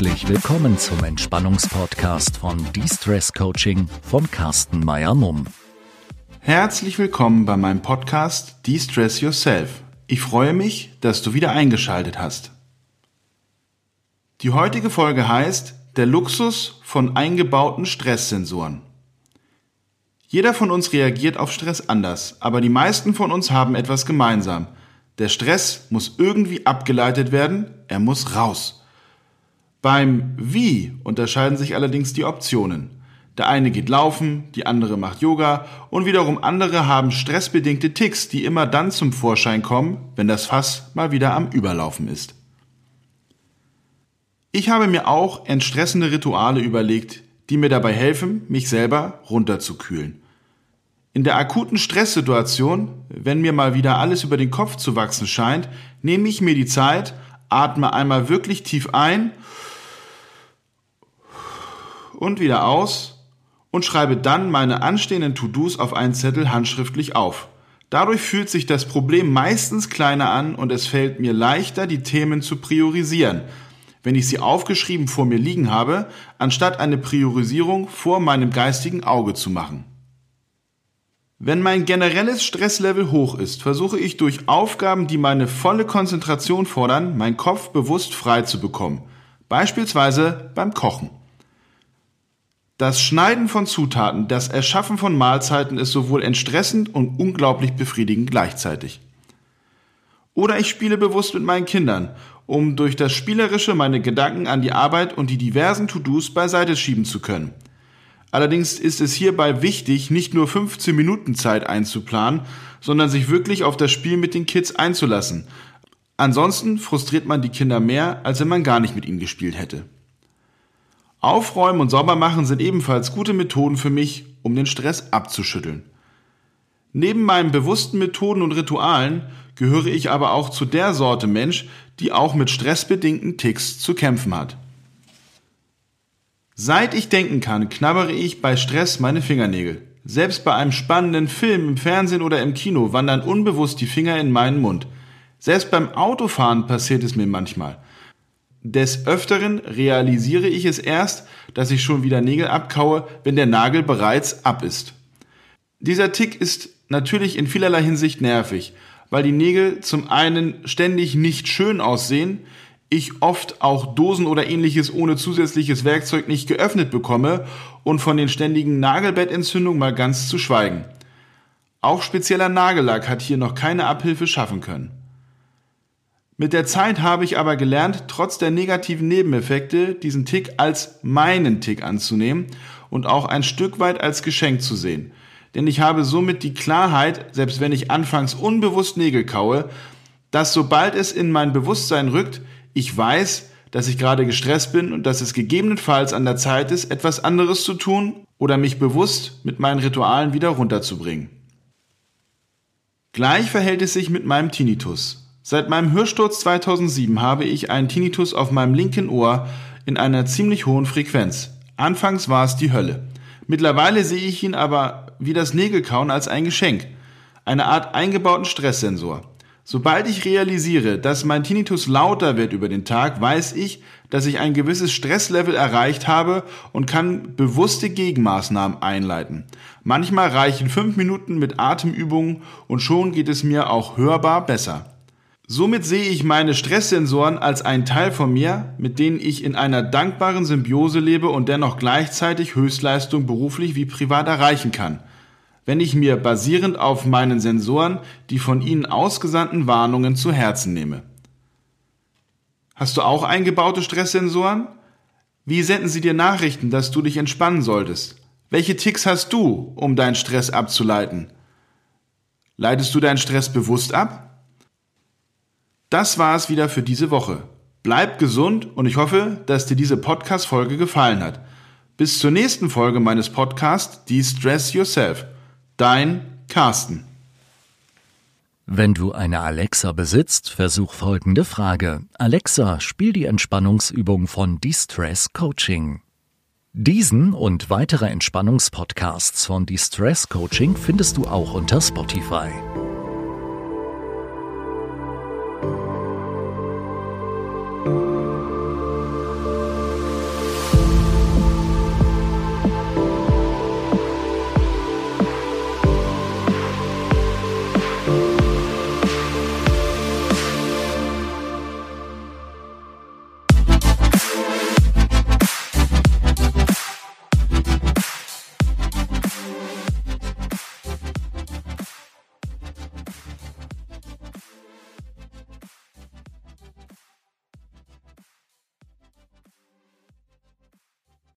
willkommen zum Entspannungspodcast von De-Stress Coaching von Carsten Meyer-Mumm. Herzlich willkommen bei meinem Podcast De-Stress Yourself. Ich freue mich, dass du wieder eingeschaltet hast. Die heutige Folge heißt Der Luxus von eingebauten Stresssensoren. Jeder von uns reagiert auf Stress anders, aber die meisten von uns haben etwas gemeinsam. Der Stress muss irgendwie abgeleitet werden, er muss raus. Beim Wie unterscheiden sich allerdings die Optionen. Der eine geht laufen, die andere macht Yoga und wiederum andere haben stressbedingte Ticks, die immer dann zum Vorschein kommen, wenn das Fass mal wieder am Überlaufen ist. Ich habe mir auch entstressende Rituale überlegt, die mir dabei helfen, mich selber runterzukühlen. In der akuten Stresssituation, wenn mir mal wieder alles über den Kopf zu wachsen scheint, nehme ich mir die Zeit, atme einmal wirklich tief ein und wieder aus und schreibe dann meine anstehenden To-Dos auf einen Zettel handschriftlich auf. Dadurch fühlt sich das Problem meistens kleiner an und es fällt mir leichter, die Themen zu priorisieren, wenn ich sie aufgeschrieben vor mir liegen habe, anstatt eine Priorisierung vor meinem geistigen Auge zu machen. Wenn mein generelles Stresslevel hoch ist, versuche ich durch Aufgaben, die meine volle Konzentration fordern, meinen Kopf bewusst frei zu bekommen. Beispielsweise beim Kochen. Das Schneiden von Zutaten, das Erschaffen von Mahlzeiten ist sowohl entstressend und unglaublich befriedigend gleichzeitig. Oder ich spiele bewusst mit meinen Kindern, um durch das Spielerische meine Gedanken an die Arbeit und die diversen To-Dos beiseite schieben zu können. Allerdings ist es hierbei wichtig, nicht nur 15 Minuten Zeit einzuplanen, sondern sich wirklich auf das Spiel mit den Kids einzulassen. Ansonsten frustriert man die Kinder mehr, als wenn man gar nicht mit ihnen gespielt hätte. Aufräumen und Saubermachen sind ebenfalls gute Methoden für mich, um den Stress abzuschütteln. Neben meinen bewussten Methoden und Ritualen gehöre ich aber auch zu der Sorte Mensch, die auch mit stressbedingten Ticks zu kämpfen hat. Seit ich denken kann, knabbere ich bei Stress meine Fingernägel. Selbst bei einem spannenden Film im Fernsehen oder im Kino wandern unbewusst die Finger in meinen Mund. Selbst beim Autofahren passiert es mir manchmal. Des Öfteren realisiere ich es erst, dass ich schon wieder Nägel abkaue, wenn der Nagel bereits ab ist. Dieser Tick ist natürlich in vielerlei Hinsicht nervig, weil die Nägel zum einen ständig nicht schön aussehen, ich oft auch Dosen oder ähnliches ohne zusätzliches Werkzeug nicht geöffnet bekomme und von den ständigen Nagelbettentzündungen mal ganz zu schweigen. Auch spezieller Nagellack hat hier noch keine Abhilfe schaffen können. Mit der Zeit habe ich aber gelernt, trotz der negativen Nebeneffekte diesen Tick als meinen Tick anzunehmen und auch ein Stück weit als Geschenk zu sehen. Denn ich habe somit die Klarheit, selbst wenn ich anfangs unbewusst Nägel kaue, dass sobald es in mein Bewusstsein rückt, ich weiß, dass ich gerade gestresst bin und dass es gegebenenfalls an der Zeit ist, etwas anderes zu tun oder mich bewusst mit meinen Ritualen wieder runterzubringen. Gleich verhält es sich mit meinem Tinnitus. Seit meinem Hörsturz 2007 habe ich einen Tinnitus auf meinem linken Ohr in einer ziemlich hohen Frequenz. Anfangs war es die Hölle. Mittlerweile sehe ich ihn aber wie das Nägelkauen als ein Geschenk. Eine Art eingebauten Stresssensor. Sobald ich realisiere, dass mein Tinnitus lauter wird über den Tag, weiß ich, dass ich ein gewisses Stresslevel erreicht habe und kann bewusste Gegenmaßnahmen einleiten. Manchmal reichen fünf Minuten mit Atemübungen und schon geht es mir auch hörbar besser. Somit sehe ich meine Stresssensoren als einen Teil von mir, mit denen ich in einer dankbaren Symbiose lebe und dennoch gleichzeitig Höchstleistung beruflich wie privat erreichen kann, wenn ich mir basierend auf meinen Sensoren die von ihnen ausgesandten Warnungen zu Herzen nehme. Hast du auch eingebaute Stresssensoren? Wie senden sie dir Nachrichten, dass du dich entspannen solltest? Welche Ticks hast du, um deinen Stress abzuleiten? Leitest du deinen Stress bewusst ab? Das war es wieder für diese Woche. Bleib gesund und ich hoffe, dass dir diese Podcast-Folge gefallen hat. Bis zur nächsten Folge meines Podcasts De-Stress Yourself. Dein Carsten. Wenn du eine Alexa besitzt, versuch folgende Frage. Alexa, spiel die Entspannungsübung von De-Stress Coaching. Diesen und weitere Entspannungspodcasts von De-Stress Coaching findest du auch unter Spotify.